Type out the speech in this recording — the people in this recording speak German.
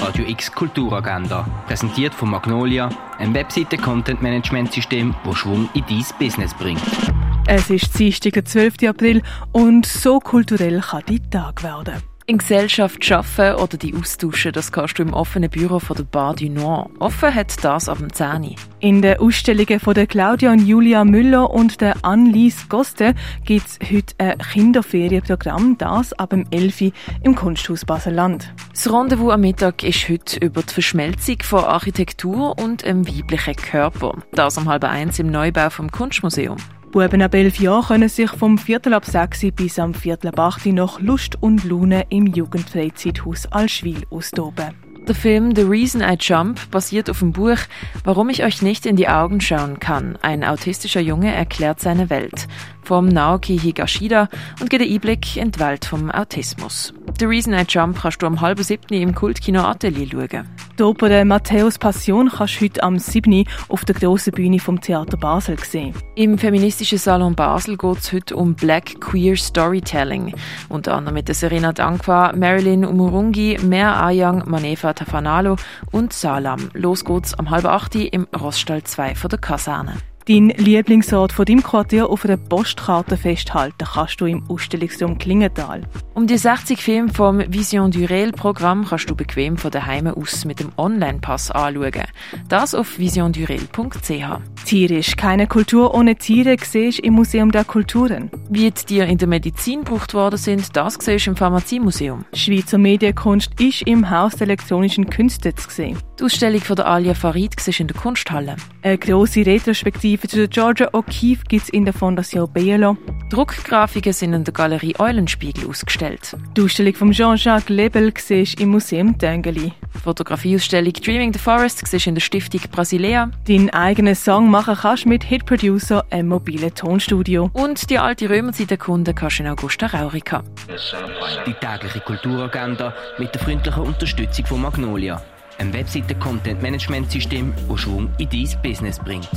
Radio X Kulturagenda, präsentiert von Magnolia, ein Webseite-Content-Management-System, das Schwung in dein Business bringt. Es ist Dienstag, der 12. April und so kulturell kann die Tag werden. In Gesellschaft arbeiten oder die austauschen, das kannst du im offenen Büro von der Bar du Nord. Offen hat das ab dem 10. In den Ausstellungen von der Claudia und Julia Müller und der Annelies Goste gibt es heute ein Kinderferienprogramm, das ab dem 11. im Kunsthaus Baselland. Das Rendezvous am Mittag ist heute über die Verschmelzung von Architektur und einem weiblichen Körper. Das um halb eins im Neubau vom Kunstmuseum. Buben ab 11 Jahren können sich vom Viertel ab 6 bis am Viertel ab 8 noch Lust und Laune im Jugendfreizeithaus Alschwil austoben. Der Film The Reason I Jump basiert auf dem Buch Warum ich euch nicht in die Augen schauen kann. Ein autistischer Junge erklärt seine Welt. Vom Naoki Higashida und gibt einen Einblick in die Welt vom Autismus. The Reason I Jump kannst du am halben siebten im Kultkino Atelier schauen. Die Oper Matthäus Passion kannst du heute am 7. auf der grossen Bühne vom Theater Basel sehen. Im feministischen Salon Basel geht es heute um Black Queer Storytelling. Unter anderem mit Serena Dankwa, Marilyn Umurungi, Mer Ayang, Manefa Tafanalo und Salam. Los geht's am halb acht im Roststall 2 von der Kaserne. Dein Lieblingsort von deinem Quartier auf einer Postkarte festhalten kannst du im Ausstellungsraum Klingenthal. Um die 60 Filme vom Vision du Réel Programm kannst du bequem von daheim aus mit dem Online-Pass anschauen. Das auf visiondurel.ch. Tierisch, keine Kultur ohne Tiere siehst im Museum der Kulturen. Wie die Tiere in der Medizin gebraucht worden sind, das siehst im Pharmaziemuseum. Schweizer Medienkunst ist im Haus der elektronischen Künste zu sehen. Die Ausstellung von der Alia Farid siehst in der Kunsthalle. Eine grosse Retrospektive zu der Georgia O'Keeffe gibt es in der Fondation Bielo. Druckgrafiken sind in der Galerie Eulenspiegel ausgestellt. Die Ausstellung von Jean-Jacques Lebel siehst im Museum Dengeli. Fotografieausstellung Dreaming the Forest siehst in der Stiftung Brasilea. Deinen eigenen Song machen kannst mit Hit Producer, einem mobilen Tonstudio. Und die alte Römerzeit erkunden kannst du in Augusta Raurica. Die tägliche Kulturagenda mit der freundlichen Unterstützung von Magnolia, ein Webseite-Content-Management-System, das Schwung in dein Business bringt.